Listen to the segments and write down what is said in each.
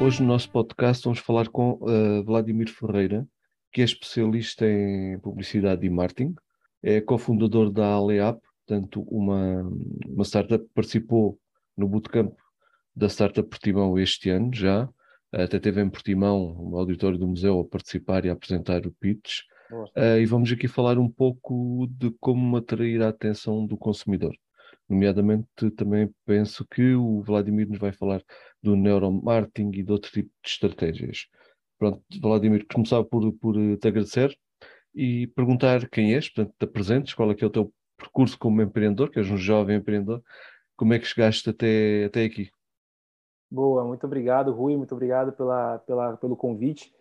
Hoje no nosso podcast vamos falar com uh, Vladimir Ferreira, que é especialista em publicidade e marketing, é cofundador da Aleap, portanto uma, uma startup que participou no bootcamp da Startup Portimão este ano já, até teve em Portimão, no auditório do museu, a participar e a apresentar o pitch. Uh, e vamos aqui falar um pouco de como atrair a atenção do consumidor. Nomeadamente, também penso que o Vladimir nos vai falar do neuromarketing e de outro tipo de estratégias. Pronto, Vladimir, começava por, por te agradecer e perguntar quem és, portanto, te apresentes, qual é que é o teu percurso como empreendedor, que és um jovem empreendedor, como é que chegaste até, até aqui? Boa, muito obrigado, Rui, muito obrigado pela, pela, pelo convite.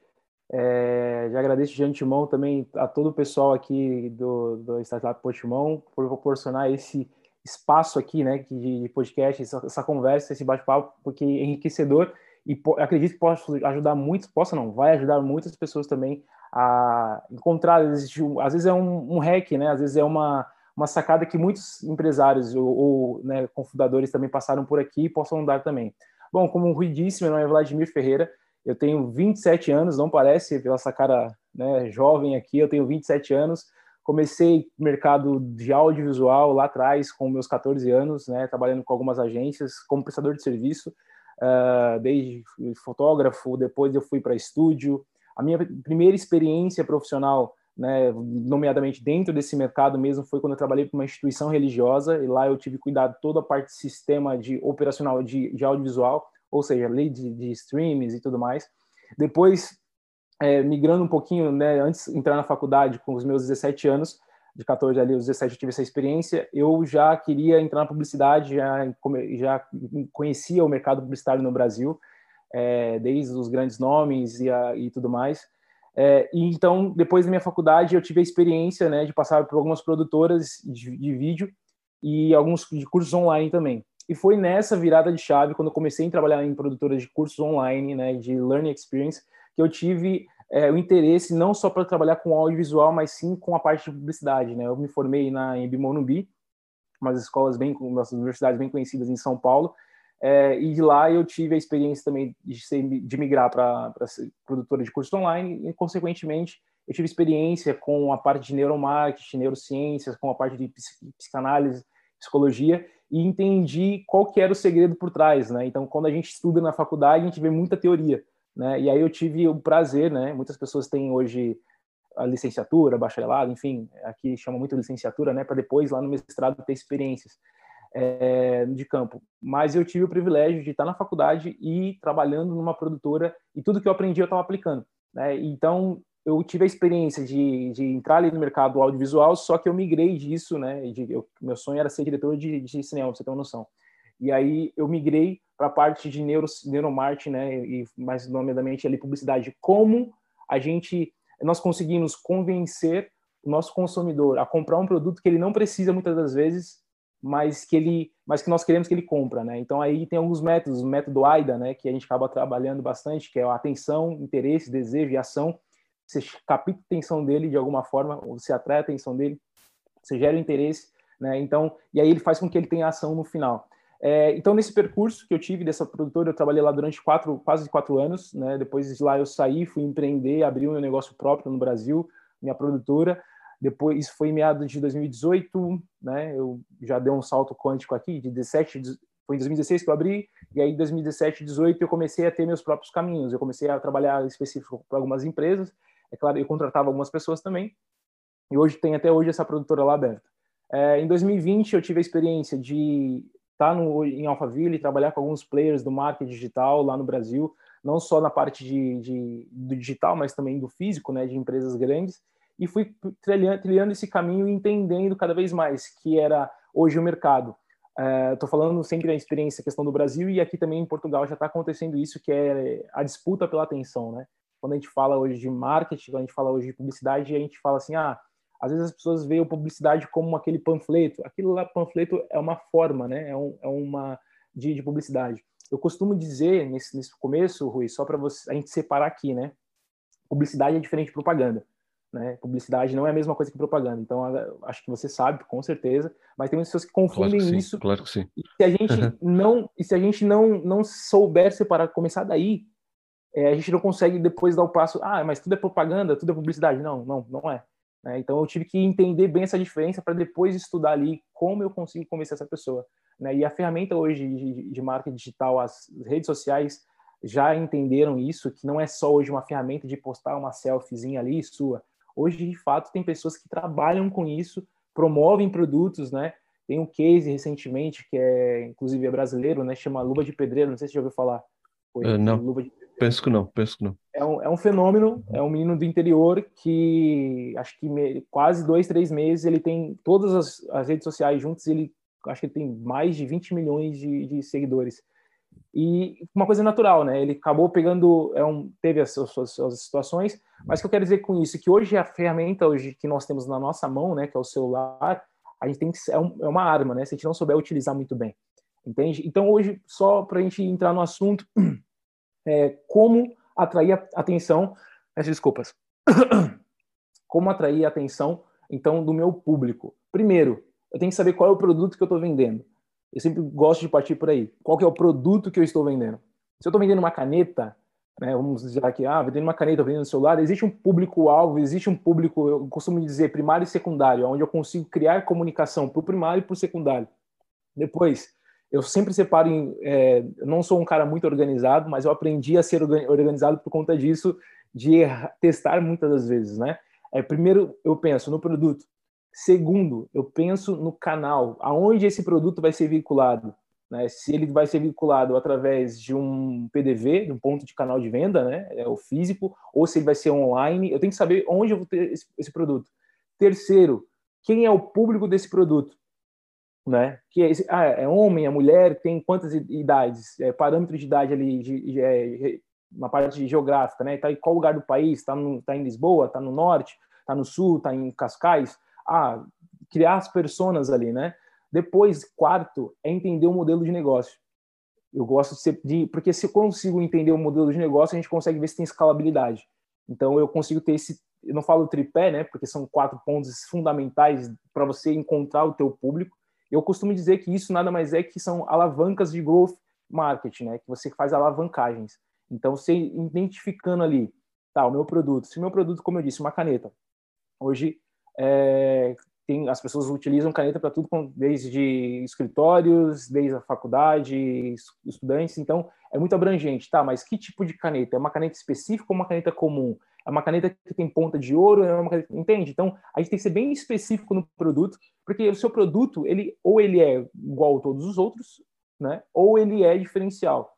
É, já agradeço de antemão também a todo o pessoal aqui do, do Startup Portimão por proporcionar esse espaço aqui, né, de podcast, essa, essa conversa, esse bate-papo, porque é enriquecedor e acredito que possa ajudar muito, possa não, vai ajudar muitas pessoas também a encontrar, às vezes é um, um hack, né, às vezes é uma, uma sacada que muitos empresários ou, ou né, confundadores também passaram por aqui e possam dar também. Bom, como o Rui disse, meu nome é Vladimir Ferreira, eu tenho 27 anos, não parece pela essa cara né, jovem aqui, eu tenho 27 anos, Comecei mercado de audiovisual lá atrás, com meus 14 anos, né, trabalhando com algumas agências como prestador de serviço, uh, desde fotógrafo, depois eu fui para estúdio. A minha primeira experiência profissional, né, nomeadamente dentro desse mercado mesmo, foi quando eu trabalhei para uma instituição religiosa e lá eu tive cuidado toda a parte de sistema de operacional de, de audiovisual, ou seja, lei de, de streams e tudo mais. Depois é, migrando um pouquinho, né, antes de entrar na faculdade, com os meus 17 anos, de 14 ali, os 17 eu tive essa experiência, eu já queria entrar na publicidade, já, já conhecia o mercado publicitário no Brasil, é, desde os grandes nomes e, a, e tudo mais. É, e então, depois da minha faculdade, eu tive a experiência né, de passar por algumas produtoras de, de vídeo e alguns de cursos online também. E foi nessa virada de chave, quando eu comecei a trabalhar em produtoras de cursos online, né, de learning experience, que eu tive é, o interesse não só para trabalhar com audiovisual, mas sim com a parte de publicidade. Né? Eu me formei na em Bimorumbi, umas escolas bem, umas universidades bem conhecidas em São Paulo, é, e de lá eu tive a experiência também de, ser, de migrar para produtora de cursos online e, consequentemente, eu tive experiência com a parte de neuromarketing, neurociências, com a parte de psicanálise, psicologia, e entendi qual que era o segredo por trás. Né? Então, quando a gente estuda na faculdade, a gente vê muita teoria, né? E aí eu tive o prazer, né? Muitas pessoas têm hoje a licenciatura, bacharelado, enfim, aqui chama muito licenciatura, né? Para depois lá no mestrado ter experiências é, de campo. Mas eu tive o privilégio de estar na faculdade e trabalhando numa produtora e tudo que eu aprendi eu estava aplicando, né? Então eu tive a experiência de, de entrar ali no mercado audiovisual, só que eu migrei disso, né? De, eu, meu sonho era ser diretor de, de cinema, pra você ter uma noção. E aí eu migrei para a parte de neuro, neuromarketing, né, e mais nomeadamente ali publicidade. Como a gente, nós conseguimos convencer o nosso consumidor a comprar um produto que ele não precisa muitas das vezes, mas que ele, mas que nós queremos que ele compra, né? Então aí tem alguns métodos, o método AIDA, né, que a gente acaba trabalhando bastante, que é a atenção, interesse, desejo e ação. Você capta a atenção dele de alguma forma, você atrai a atenção dele, você gera o interesse, né? Então, e aí ele faz com que ele tenha ação no final. É, então, nesse percurso que eu tive dessa produtora, eu trabalhei lá durante quatro, quase quatro anos. Né? Depois de lá eu saí, fui empreender, abri o meu negócio próprio no Brasil, minha produtora. Depois, isso foi em meados de 2018, né? Eu já dei um salto quântico aqui, de 17, foi em 2016 que eu abri, e aí em 2017, 2018 eu comecei a ter meus próprios caminhos. Eu comecei a trabalhar específico para algumas empresas. É claro, eu contratava algumas pessoas também. E hoje tem até hoje essa produtora lá aberta. É, em 2020 eu tive a experiência de estar tá em Alphaville, trabalhar com alguns players do marketing digital lá no Brasil, não só na parte de, de do digital, mas também do físico, né, de empresas grandes, e fui trilhando, trilhando esse caminho e entendendo cada vez mais que era hoje o mercado. Estou uh, falando sempre da experiência, questão do Brasil, e aqui também em Portugal já está acontecendo isso, que é a disputa pela atenção, né? Quando a gente fala hoje de marketing, quando a gente fala hoje de publicidade, a gente fala assim, ah, às vezes as pessoas veem a publicidade como aquele panfleto. Aquilo lá, panfleto, é uma forma, né? É, um, é uma de, de, publicidade. Eu costumo dizer nesse, nesse começo, Rui, só para a gente separar aqui, né? Publicidade é diferente de propaganda. Né? Publicidade não é a mesma coisa que propaganda. Então, acho que você sabe, com certeza. Mas tem muitas pessoas que confundem claro que isso. Claro que sim. E se a gente não, e se a gente não, não souber separar, começar daí, é, a gente não consegue depois dar o passo, ah, mas tudo é propaganda, tudo é publicidade. Não, não, não é. Né? Então eu tive que entender bem essa diferença para depois estudar ali como eu consigo convencer essa pessoa. Né? E a ferramenta hoje de, de marketing digital, as redes sociais já entenderam isso, que não é só hoje uma ferramenta de postar uma selfiezinha ali sua. Hoje, de fato, tem pessoas que trabalham com isso, promovem produtos, né? Tem um case recentemente que é, inclusive, é brasileiro, né? Chama Luva de Pedreiro, não sei se você já ouviu falar. Foi, uh, não, penso que não, penso que não. É um, é um fenômeno, é um menino do interior que, acho que me, quase dois, três meses, ele tem todas as, as redes sociais juntas, ele acho que ele tem mais de 20 milhões de, de seguidores. E uma coisa natural, né? Ele acabou pegando, é um, teve as suas, suas, situações, mas o que eu quero dizer com isso é que hoje a ferramenta hoje que nós temos na nossa mão, né, que é o celular, a gente tem que é, um, é uma arma, né? Se a gente não souber utilizar muito bem, entende? Então hoje só para a gente entrar no assunto, é, como atrair a atenção, desculpas, como atrair atenção então do meu público. Primeiro, eu tenho que saber qual é o produto que eu estou vendendo. Eu sempre gosto de partir por aí. Qual que é o produto que eu estou vendendo? Se eu estou vendendo uma caneta, né, vamos dizer aqui, ah, vendendo uma caneta, vendendo um celular, existe um público-alvo, existe um público, eu costumo dizer, primário e secundário, onde eu consigo criar comunicação para o primário e para o secundário. Depois, eu sempre separo em. É, não sou um cara muito organizado, mas eu aprendi a ser organizado por conta disso, de testar muitas das vezes, né? É, primeiro, eu penso no produto. Segundo, eu penso no canal, aonde esse produto vai ser vinculado. Né? Se ele vai ser vinculado através de um PDV, de um ponto de canal de venda, né? é o físico, ou se ele vai ser online. Eu tenho que saber onde eu vou ter esse, esse produto. Terceiro, quem é o público desse produto? Né? Que é, ah, é homem, é mulher, tem quantas idades, é, parâmetro de idade ali, de, de, é, uma parte geográfica, né? Tá em qual lugar do país? Está tá em Lisboa? Está no norte? Está no sul? Está em Cascais? ah, criar as personas ali, né? Depois, quarto, é entender o modelo de negócio. Eu gosto de, de porque se eu consigo entender o modelo de negócio, a gente consegue ver se tem escalabilidade. Então eu consigo ter esse, eu não falo tripé, né? Porque são quatro pontos fundamentais para você encontrar o teu público. Eu costumo dizer que isso nada mais é que são alavancas de growth marketing, né? Que você faz alavancagens. Então você identificando ali, tá, o meu produto. Se o meu produto, como eu disse, uma caneta. Hoje é, tem, as pessoas utilizam caneta para tudo, desde escritórios, desde a faculdade, estudantes, então é muito abrangente, tá? Mas que tipo de caneta? É uma caneta específica ou uma caneta comum? É uma caneta que tem ponta de ouro? É uma caneta... Entende? Então a gente tem que ser bem específico no produto, porque o seu produto, ele ou ele é igual a todos os outros, né? Ou ele é diferencial.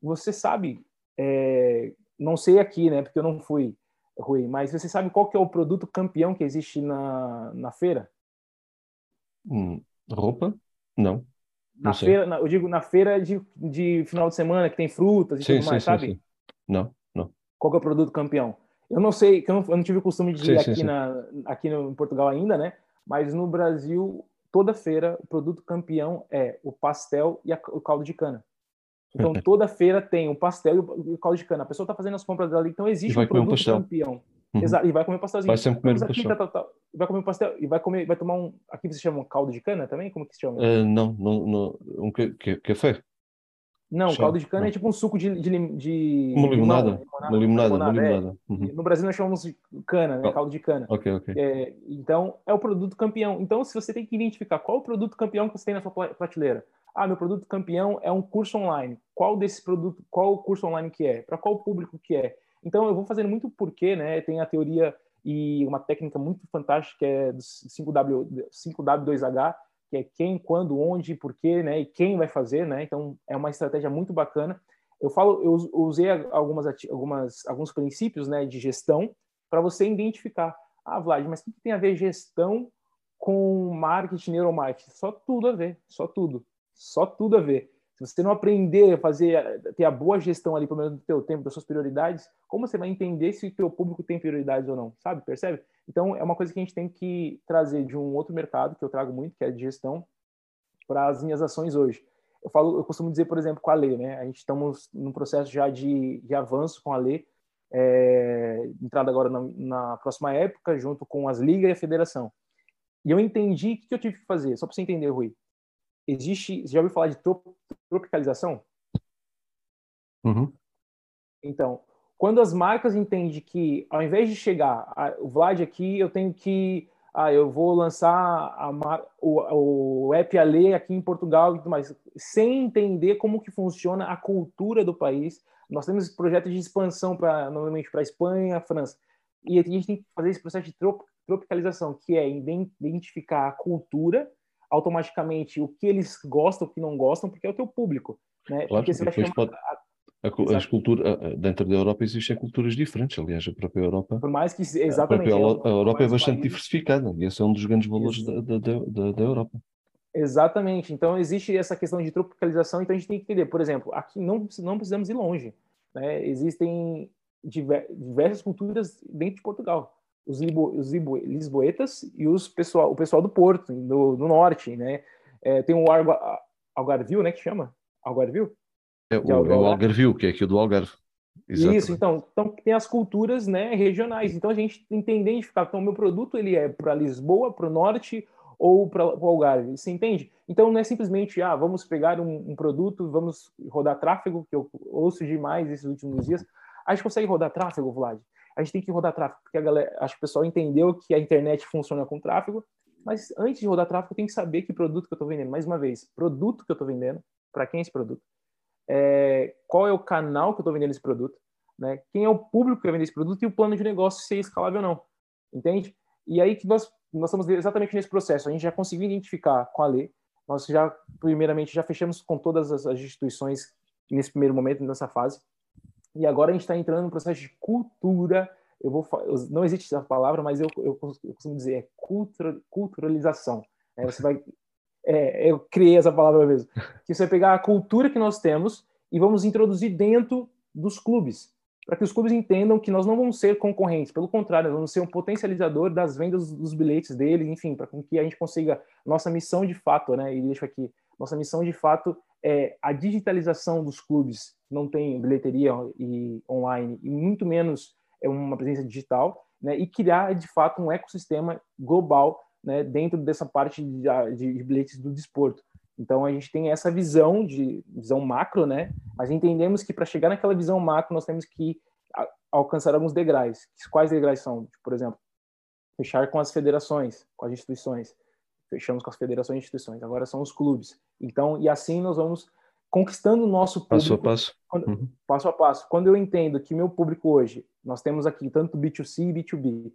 Você sabe, é... não sei aqui, né? Porque eu não fui Rui, mas você sabe qual que é o produto campeão que existe na, na feira? Hum, roupa? Não. Na não feira, na, eu digo na feira de, de final de semana, que tem frutas e sim, tudo mais, sim, sabe? Sim, não, não. Qual que é o produto campeão? Eu não sei, que eu não, eu não tive o costume de ir aqui, Na, aqui no, em Portugal ainda, né? Mas no Brasil, toda feira, o produto campeão é o pastel e a, o caldo de cana. Então, toda feira tem um pastel e o caldo de cana. A pessoa está fazendo as compras dela, então existe um produto um campeão. Uhum. Exato, e vai comer um pastelzinho. Vai sempre comer um pastel. Tá, tá, tá, vai comer um pastel e vai comer, vai tomar um. Aqui você chama um caldo de cana também? Como que se chama? Uh, não, não, não, um café. Não, caldo de cana é não. é tipo um suco de. de, de uma limonada. Limonada, uma limonada. É. Uhum. No Brasil nós chamamos de cana, né? Caldo de cana. Ok, ok. É, então, é o produto campeão. Então, se você tem que identificar qual o produto campeão que você tem na sua prateleira. Ah, meu produto campeão é um curso online. Qual desse produto, qual o curso online que é? Para qual público que é? Então, eu vou fazendo muito porquê, né? Tem a teoria e uma técnica muito fantástica que é do 5W, 5W2H, que é quem, quando, onde, porquê, né? E quem vai fazer, né? Então, é uma estratégia muito bacana. Eu falo, eu usei algumas, algumas alguns princípios, né, de gestão para você identificar. Ah, Vlad, mas o que tem a ver gestão com marketing, neuromarketing? Só tudo a ver, só tudo só tudo a ver. Se você não aprender a fazer, ter a boa gestão ali, pelo menos do teu tempo, das suas prioridades, como você vai entender se o teu público tem prioridades ou não, sabe? Percebe? Então, é uma coisa que a gente tem que trazer de um outro mercado, que eu trago muito, que é de gestão, para as minhas ações hoje. Eu falo, eu costumo dizer, por exemplo, com a Lei, né? A gente estamos num processo já de, de avanço com a Lei, é, entrada agora na, na, próxima época, junto com as ligas e a federação. E eu entendi o que eu tive que fazer, só para você entender, Rui existe. Você já ouviu falar de tropicalização? Uhum. Então, quando as marcas entendem que, ao invés de chegar, o Vlad aqui, eu tenho que ah, eu vou lançar a, o, o app Ale aqui em Portugal e tudo mais, sem entender como que funciona a cultura do país. Nós temos projetos de expansão para normalmente para Espanha, França, e a gente tem que fazer esse processo de tropicalização, que é identificar a cultura, automaticamente o que eles gostam, o que não gostam, porque é o teu público, né? Claro, porque você vai chamar pode... A, as culturas, dentro da Europa existem culturas diferentes, aliás, a própria Europa. Por mais que exatamente. A, própria, a Europa é bastante países. diversificada e esse é um dos grandes valores da, da, da, da, Europa. Exatamente. Então existe essa questão de tropicalização, então a gente tem que entender, por exemplo, aqui não, não precisamos ir longe. Né? Existem diversas culturas dentro de Portugal. Os, libo, os libo, lisboetas e os pessoal, o pessoal do Porto, do, do norte, né? É, tem o Algarvio, né, que chama? Algarvio? É o, é o Algarvio, que é aqui do Algarve. Exatamente. Isso, então, então tem as culturas né, regionais. Então a gente entende identificar, então o meu produto ele é para Lisboa, para o norte ou para o Algarve, você entende? Então não é simplesmente, ah, vamos pegar um, um, produto, vamos rodar tráfego, que eu ouço demais esses últimos dias. A gente consegue rodar tráfego, Vlad? A gente tem que rodar tráfego, porque a galera, acho que o pessoal entendeu que a internet funciona com tráfego, mas antes de rodar tráfego, tem que saber que produto que eu estou vendendo. Mais uma vez, produto que eu estou vendendo, para quem é esse produto? é, qual é o canal que eu estou vendendo esse produto, né? quem é o público que vai vender esse produto e o plano de negócio se é escalável ou não, entende? E aí que nós, nós estamos exatamente nesse processo, a gente já conseguiu identificar com a lei, nós já, primeiramente, já fechamos com todas as, as instituições nesse primeiro momento, nessa fase, e agora a gente está entrando no processo de cultura, eu vou não existe essa palavra, mas eu, eu, eu costumo dizer, é cultura, culturalização. É, você vai é, eu criei essa palavra mesmo, que você vai pegar a cultura que nós temos e vamos introduzir dentro dos clubes, para que os clubes entendam que nós não vamos ser concorrentes, pelo contrário, nós vamos ser um potencializador das vendas dos bilhetes deles, enfim, para que a gente consiga nossa missão de fato, né? E deixo aqui, nossa missão de fato é a digitalização dos clubes, não tem bilheteria e online e muito menos é uma presença digital, né? E criar de fato um ecossistema global né, dentro dessa parte de, de, bilhetes do desporto. Então a gente tem essa visão de visão macro, né? Mas entendemos que para chegar naquela visão macro nós temos que alcançar alguns degraus. Quais degraus são? Por exemplo, fechar com as federações, com as instituições. Fechamos com as federações e instituições. Agora são os clubes. Então e assim nós vamos conquistando o nosso público. Passo a passo. Quando, uhum. Passo a passo. Quando eu entendo que meu público hoje, nós temos aqui tanto B2C e B2B.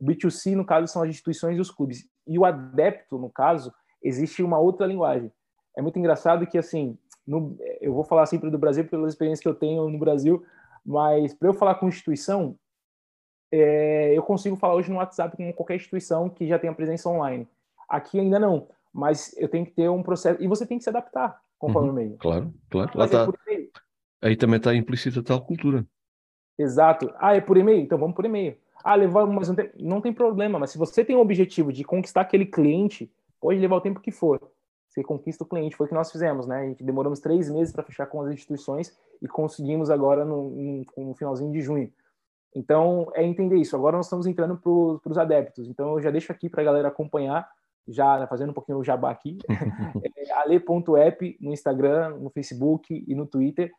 O B2C, no caso, são as instituições e os clubes. E o adepto, no caso, existe uma outra linguagem. É muito engraçado que, assim, no, eu vou falar sempre do Brasil pelas experiências que eu tenho no Brasil, mas para eu falar com instituição, é, eu consigo falar hoje no WhatsApp com qualquer instituição que já tenha presença online. Aqui ainda não, mas eu tenho que ter um processo. E você tem que se adaptar conforme uhum, o meio. Claro, claro. Lá tá... Aí também está implícita tal cultura. Exato. Ah, é por e-mail? Então vamos por e-mail. Ah, levar, mas não tem, não tem problema. Mas se você tem o objetivo de conquistar aquele cliente, pode levar o tempo que for. Você conquista o cliente. Foi o que nós fizemos, né? A gente demoramos três meses para fechar com as instituições e conseguimos agora no, no, no, finalzinho de junho. Então, é entender isso. Agora nós estamos entrando para os adeptos. Então, eu já deixo aqui para a galera acompanhar, já né, fazendo um pouquinho o jabá aqui. é, ale.app no Instagram, no Facebook e no Twitter.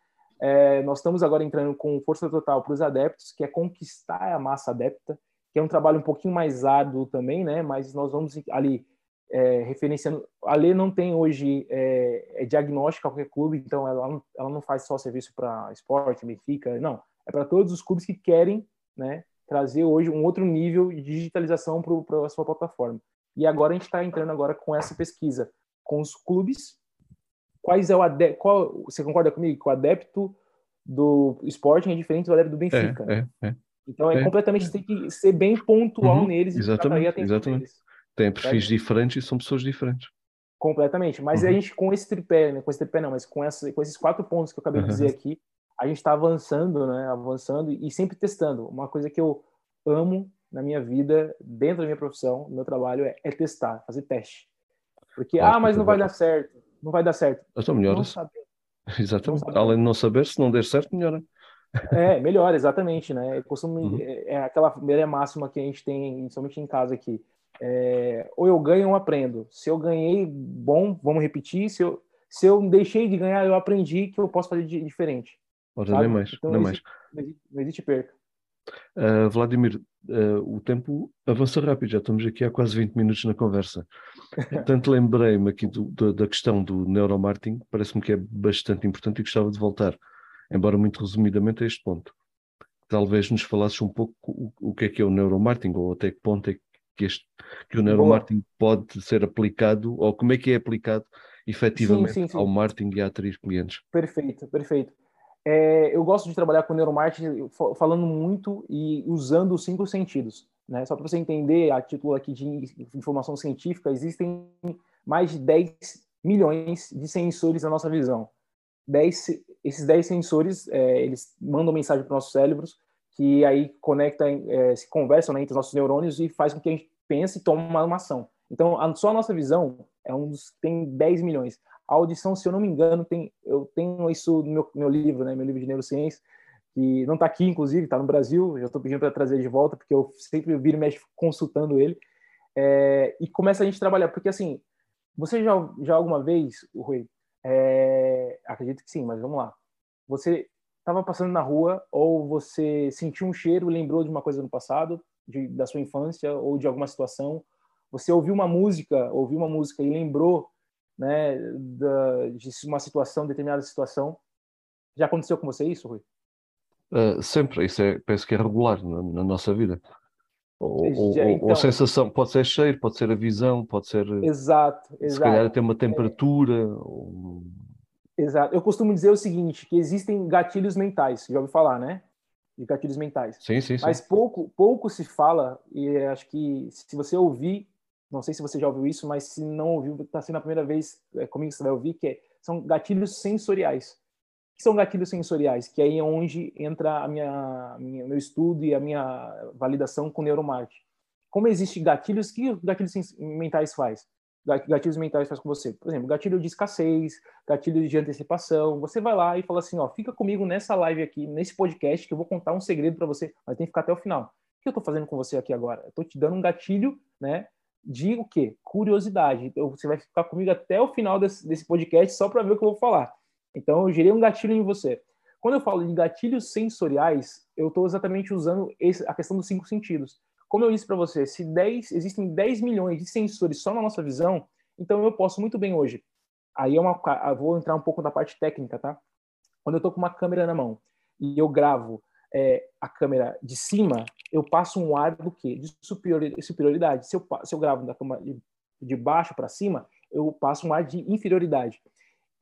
É, nós estamos agora entrando com força total para os adeptos, que é conquistar a massa adepta, que é um trabalho um pouquinho mais árduo também, né? Mas nós vamos ali é, referenciando. A lei não tem hoje é, é diagnóstica a qualquer clube, então ela não, ela não faz só serviço para esporte, Benfica, não. É para todos os clubes que querem, né? Trazer hoje um outro nível de digitalização para a sua plataforma. E agora a gente está entrando agora com essa pesquisa com os clubes quais é o adepto, qual, você concorda comigo que o adepto do esporte é diferente do adepto do Benfica? É, é, é. Então é, é, completamente, tem que ser bem pontual uhum, neles. Exatamente, exatamente. Deles. Tem perfis diferentes e são pessoas diferentes. Completamente, mas uhum. a gente com esse tripé, né, com esse tripé não, mas com, essa, com esses quatro pontos que eu acabei uhum. de dizer aqui, a gente está avançando, né, avançando e sempre testando. Uma coisa que eu amo na minha vida, dentro da minha profissão, no meu trabalho, é, é testar, fazer teste. Porque, claro, ah, mas não vai dar certo não vai dar certo. Então melhora Exatamente. Não Além de não saber, se não der certo, melhora. É, melhor, exatamente, né? Eu costumo, uhum. é, é aquela primeira máxima que a gente tem, somente em casa aqui. É, ou eu ganho ou aprendo. Se eu ganhei, bom, vamos repetir. Se eu, se eu deixei de ganhar, eu aprendi que eu posso fazer de, diferente. Ora, nem mais, então, nem não mais. Existe, não existe perca. Uh, Vladimir, uh, o tempo avança rápido, já estamos aqui há quase 20 minutos na conversa. Portanto, lembrei-me aqui do, do, da questão do neuromarketing, parece-me que é bastante importante e gostava de voltar, embora muito resumidamente, a este ponto. Talvez nos falasses um pouco o, o que é que é o neuromarketing, ou até que ponto é que, este, que o neuromarketing Boa. pode ser aplicado, ou como é que é aplicado efetivamente sim, sim, sim. ao marketing e a atrair clientes. Perfeito, perfeito. É, eu gosto de trabalhar com neuromarketing falando muito e usando os cinco sentidos. Né? Só para você entender, a título aqui de informação científica, existem mais de 10 milhões de sensores na nossa visão. 10, esses 10 sensores, é, eles mandam mensagem para os nossos cérebros, que aí conectam, é, se conversam né, entre os nossos neurônios e faz com que a gente pense e tome uma, uma ação. Então, a, só a nossa visão é um dos, tem 10 milhões. A audição, se eu não me engano, tem, eu tenho isso no meu, meu livro, né, meu livro de neurociência, que não está aqui, inclusive, está no Brasil. Já estou pedindo para trazer de volta, porque eu sempre viro e mexo consultando ele. É, e começa a gente trabalhar, porque assim, você já, já alguma vez, Rui, é, acredito que sim, mas vamos lá. Você estava passando na rua ou você sentiu um cheiro, lembrou de uma coisa no passado, de, da sua infância ou de alguma situação. Você ouviu uma música, ouviu uma música e lembrou né, da, de uma situação, determinada situação. Já aconteceu com você isso, Rui? Uh, sempre, isso é, penso que é regular na, na nossa vida. Ou, ou, então, ou, a sensação, pode ser cheiro, pode ser a visão, pode ser. Exato, exato. Se calhar até uma temperatura. É... Ou... Exato. Eu costumo dizer o seguinte: que existem gatilhos mentais, já ouviu falar, né? De gatilhos mentais. Sim, sim, sim. Mas pouco, pouco se fala, e acho que se você ouvir não sei se você já ouviu isso, mas se não ouviu, está sendo a primeira vez é, comigo que você vai ouvir, que é, são gatilhos sensoriais. O que são gatilhos sensoriais? Que aí é onde entra a minha, minha, meu estudo e a minha validação com neuromarketing. Como existe gatilhos, que gatilhos mentais faz? Gatilhos mentais faz com você. Por exemplo, gatilho de escassez, gatilho de antecipação. Você vai lá e fala assim, ó, fica comigo nessa live aqui, nesse podcast, que eu vou contar um segredo para você, mas tem que ficar até o final. O que eu estou fazendo com você aqui agora? Eu estou te dando um gatilho, né, de o quê? Curiosidade. Então, você vai ficar comigo até o final desse, desse podcast só para ver o que eu vou falar. Então, eu gerei um gatilho em você. Quando eu falo de gatilhos sensoriais, eu estou exatamente usando esse, a questão dos cinco sentidos. Como eu disse para você, se 10, existem 10 milhões de sensores só na nossa visão, então eu posso muito bem hoje. Aí é uma, eu vou entrar um pouco na parte técnica, tá? Quando eu estou com uma câmera na mão e eu gravo é, a câmera de cima, eu passo um ar do quê? De superioridade. Se eu, se eu gravo da câmera de, de baixo para cima, eu passo um ar de inferioridade.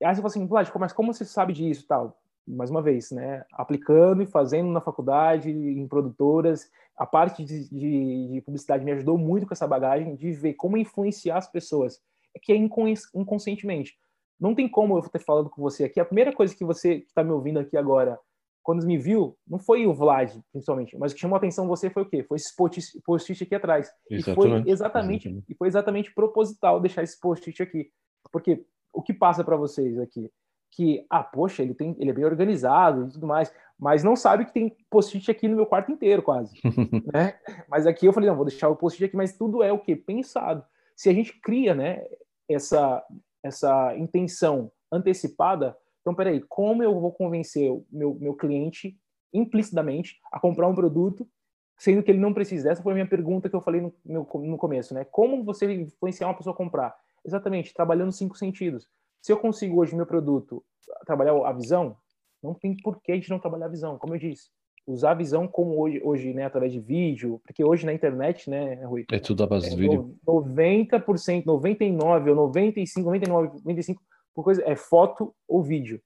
Aí você fala assim, mas como você sabe disso tal? Mais uma vez, né? Aplicando e fazendo na faculdade, em produtoras. A parte de, de, de publicidade me ajudou muito com essa bagagem de ver como influenciar as pessoas. É que é inconscientemente. Não tem como eu ter falado com você aqui. A primeira coisa que você está me ouvindo aqui agora quando me viu, não foi o Vlad, principalmente, mas o que chamou a atenção você foi o quê? Foi esse post-it aqui atrás. Exatamente. E foi exatamente, exatamente, e foi exatamente proposital deixar esse post-it aqui. Porque o que passa para vocês aqui? Que, ah, poxa, ele, tem, ele é bem organizado e tudo mais, mas não sabe que tem post-it aqui no meu quarto inteiro, quase. né? Mas aqui eu falei, não, vou deixar o post-it aqui, mas tudo é o quê? Pensado. Se a gente cria né, essa, essa intenção antecipada, então, peraí, como eu vou convencer o meu, meu cliente implicitamente a comprar um produto, sendo que ele não precisa? Essa foi a minha pergunta que eu falei no, no, no começo, né? Como você influenciar uma pessoa a comprar? Exatamente, trabalhando cinco sentidos. Se eu consigo hoje meu produto trabalhar a visão, não tem por que a gente não trabalhar a visão, como eu disse. Usar a visão como hoje, hoje né, através de vídeo, porque hoje na internet, né, Rui? É tudo a base de é, vídeo. 90%, 99 ou 95, 99, 95 por coisa é foto ou vídeo.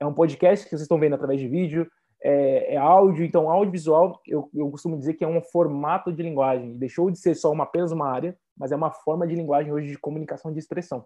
É um podcast que vocês estão vendo através de vídeo, é, é áudio, então audiovisual, eu, eu costumo dizer que é um formato de linguagem. Deixou de ser só uma, apenas uma área, mas é uma forma de linguagem hoje de comunicação de expressão.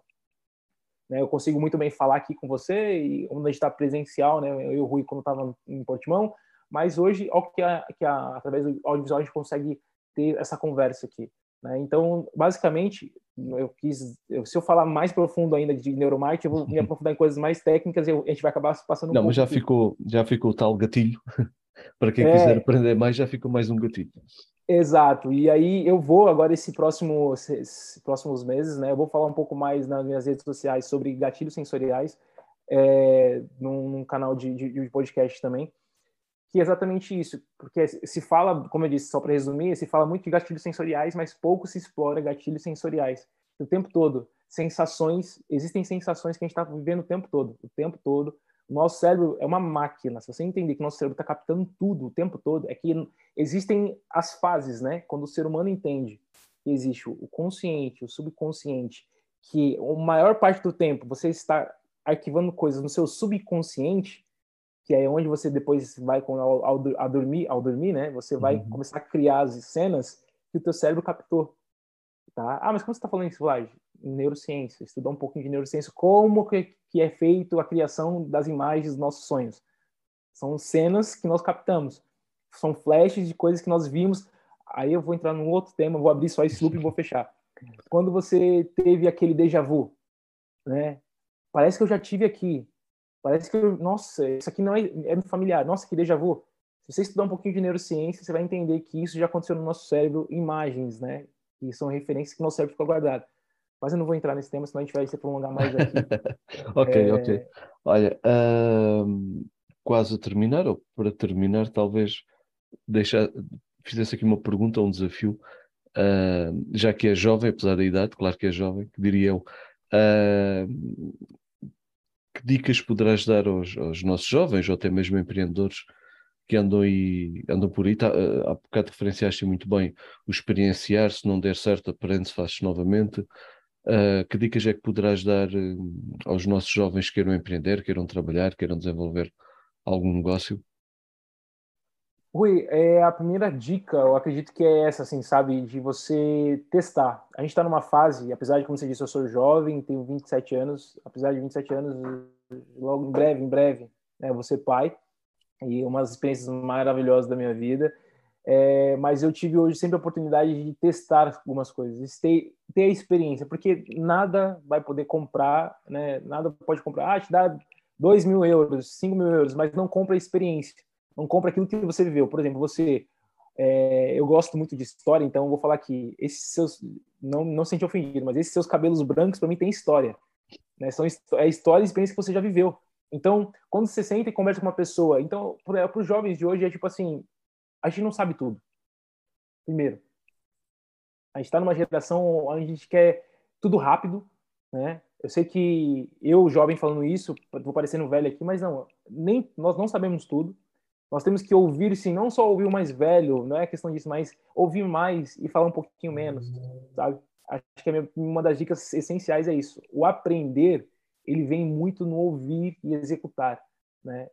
Né, eu consigo muito bem falar aqui com você, e quando a gente está presencial, né, eu e o Rui quando estava em Portimão, mas hoje, ó, que, a, que a, através do audiovisual a gente consegue ter essa conversa aqui. Né? Então, basicamente, eu quis, eu, se eu falar mais profundo ainda de neuromarketing, eu vou me aprofundar em coisas mais técnicas e a gente vai acabar passando um Não, mas já ficou, já ficou tal gatilho. Para quem é... quiser aprender mais, já ficou mais um gatilho. Exato. E aí eu vou agora esse próximo esses próximos meses, né? Eu vou falar um pouco mais nas minhas redes sociais sobre gatilhos sensoriais. é, num, num, canal de, de, de, podcast também, que é exatamente isso, porque se fala, como eu disse, só para resumir, se fala muito de gatilhos sensoriais, mas pouco se explora gatilhos sensoriais o tempo todo. Sensações, existem sensações que a gente está vivendo o tempo todo, o tempo todo. O nosso cérebro é uma máquina. Se você entender que o nosso cérebro está captando tudo o tempo todo, é que existem as fases, né? Quando o ser humano entende que existe o consciente, o subconsciente, que a maior parte do tempo você está arquivando coisas no seu subconsciente, que é onde você depois vai ao, ao, ao dormir, ao dormir, né? Você vai uhum. começar a criar as cenas que o teu cérebro captou. Tá? Ah, mas como você está falando isso, Vlad? Neurociência, estudar um pouquinho de neurociência, como que, que é feito a criação das imagens dos nossos sonhos. São cenas que nós captamos, são flashes de coisas que nós vimos. Aí eu vou entrar num outro tema, vou abrir só esse loop e vou fechar. Quando você teve aquele déjà vu, né? Parece que eu já tive aqui. Parece que eu, nossa, isso aqui não é, é familiar. Nossa, que déjà vu. Se você estudar um pouquinho de neurociência, você vai entender que isso já aconteceu no nosso cérebro, imagens, né? que são referências que não servem para guardado. Mas eu não vou entrar nesse tema, senão a gente vai se prolongar mais aqui. ok, é... ok. Olha, uh, quase a terminar, ou para terminar, talvez deixar, fizesse aqui uma pergunta, um desafio, uh, já que é jovem, apesar da idade, claro que é jovem, que diria eu, uh, que dicas poderás dar aos, aos nossos jovens, ou até mesmo empreendedores, que andam, e, andam por aí. Tá, eh, há bocado referenciaste muito bem o experienciar, se não der certo, aprende-se, faz novamente. Uh, que dicas é que poderás dar uh, aos nossos jovens que queiram empreender, queiram trabalhar, queiram desenvolver algum negócio? Rui, é a primeira dica, eu acredito que é essa, assim, sabe, de você testar. A gente está numa fase, apesar de, como você disse, eu sou jovem, tenho 27 anos, apesar de 27 anos, logo em breve, em breve, né, vou ser pai e umas experiências maravilhosas da minha vida. É, mas eu tive hoje sempre a oportunidade de testar algumas coisas, ter, ter a experiência, porque nada vai poder comprar, né? Nada pode comprar. Ah, te dá 2 mil euros, 5 mil euros, mas não compra a experiência, não compra aquilo que você viveu. Por exemplo, você. É, eu gosto muito de história, então vou falar que esses seus. Não, não se sente ofendido, mas esses seus cabelos brancos, para mim, tem história. Né? São, é história e experiência que você já viveu. Então, quando você senta e conversa com uma pessoa, então, para os jovens de hoje é tipo assim, a gente não sabe tudo. Primeiro, a gente está numa geração onde a gente quer tudo rápido, né? Eu sei que eu, jovem, falando isso, vou parecendo velho aqui, mas não, nem nós não sabemos tudo. Nós temos que ouvir, sim, não só ouvir o mais velho, não é questão disso, mas ouvir mais e falar um pouquinho menos, sabe? Acho que uma das dicas essenciais é isso. O aprender ele vem muito no ouvir e executar, né?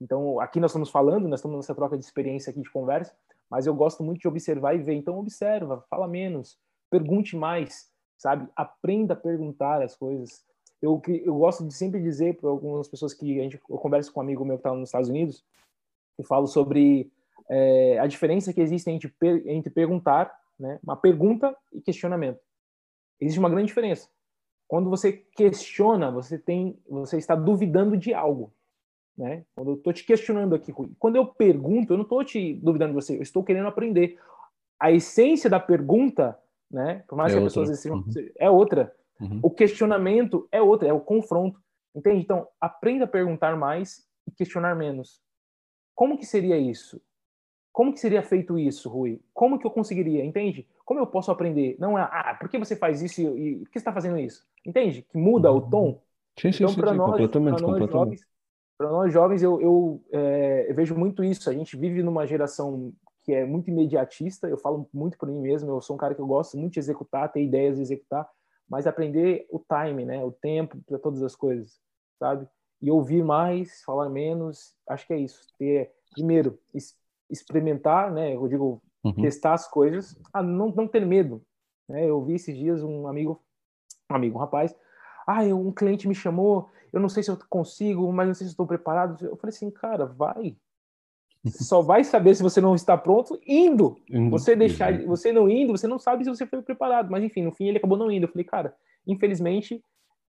Então, aqui nós estamos falando, nós estamos nessa troca de experiência aqui de conversa, mas eu gosto muito de observar e ver. Então, observa, fala menos, pergunte mais, sabe? Aprenda a perguntar as coisas. Eu, eu gosto de sempre dizer para algumas pessoas que a gente, eu converso com um amigo meu que está nos Estados Unidos, e falo sobre é, a diferença que existe entre, entre perguntar, né? Uma pergunta e questionamento. Existe uma grande diferença. Quando você questiona, você tem, você está duvidando de algo, né? Quando eu estou te questionando aqui, quando eu pergunto, eu não estou te duvidando de você, eu estou querendo aprender. A essência da pergunta, né? Por mais é que outra. as pessoas uhum. é outra. Uhum. O questionamento é outra, é o confronto. Entende? Então, aprenda a perguntar mais e questionar menos. Como que seria isso? Como que seria feito isso, Rui? Como que eu conseguiria? Entende? Como eu posso aprender? Não é, ah, por que você faz isso e, e por que você está fazendo isso? Entende? Que muda o tom. Sim, sim, então, para nós, completamente, nós completamente. jovens, para nós jovens, eu, eu, é, eu, vejo muito isso. A gente vive numa geração que é muito imediatista. Eu falo muito por mim mesmo. Eu sou um cara que eu gosto muito de executar, ter ideias de executar, mas aprender o time, né? O tempo para todas as coisas, sabe? E ouvir mais, falar menos. Acho que é isso. Ter primeiro experimentar, né? Eu digo uhum. testar as coisas, a não, não ter medo. Né? Eu vi esses dias um amigo, um amigo, um rapaz, ah, um cliente me chamou, eu não sei se eu consigo, mas não sei se estou preparado. Eu falei assim, cara, vai. Só vai saber se você não está pronto indo. indo você deixar, você não indo, você não sabe se você foi preparado. Mas enfim, no fim ele acabou não indo. Eu falei, cara, infelizmente,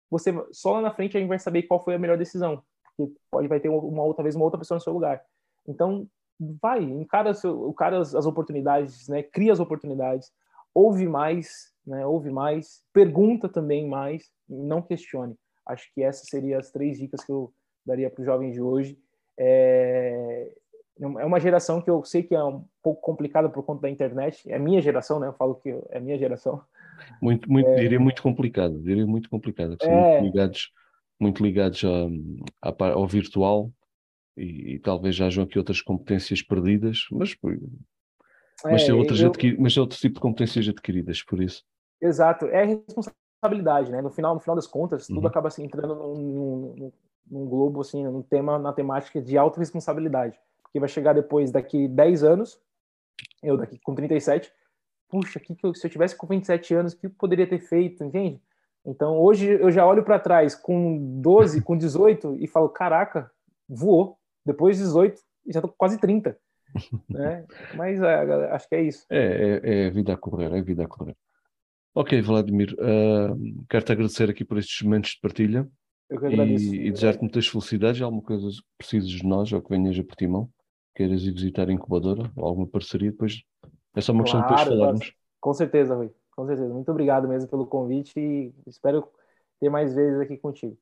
você só lá na frente a gente vai saber qual foi a melhor decisão, porque pode vai ter uma outra vez uma outra pessoa no seu lugar. Então, vai, encara, as, as oportunidades, né? Cria as oportunidades, ouve mais, né? Ouve mais, pergunta também mais, não questione. Acho que essas seriam as três dicas que eu daria para os jovens de hoje. É, é uma geração que eu sei que é um pouco complicada por conta da internet. É minha geração, né? Eu falo que é minha geração. Muito, muito, é... diria muito complicado, diria muito complicado. É... Muito ligados, muito ligados a, a, ao virtual e, e, talvez hajam aqui outras competências perdidas, mas, mas, é, outras eu... mas é outro tipo de competências adquiridas, por isso. Exato, é responsabilidade, né? No final, no final das contas, tudo uhum. acaba assim, entrando num, num, num, globo, assim, num tema, na temática de autorresponsabilidade. Porque vai chegar depois, daqui 10 anos, eu daqui com 37, puxa, que, que eu, se eu tivesse com 27 anos, o que eu poderia ter feito, entende? Então, hoje eu já olho para trás com 12, com 18 e falo, caraca, voou. Depois de 18, já tô com quase 30. né? Mas é, acho que é isso. É, é, é vida a correr, é vida a correr. Ok, Vladimir, uh, quero-te agradecer aqui por estes momentos de partilha. Eu que agradeço. E, e desejar-te muitas felicidades. Alguma coisa que precises de nós ou que venhas a Portimão, queiras ir visitar a incubadora ou alguma parceria, depois é só uma questão claro, de depois falarmos. Com certeza, Rui. Com certeza. Muito obrigado mesmo pelo convite e espero ter mais vezes aqui contigo.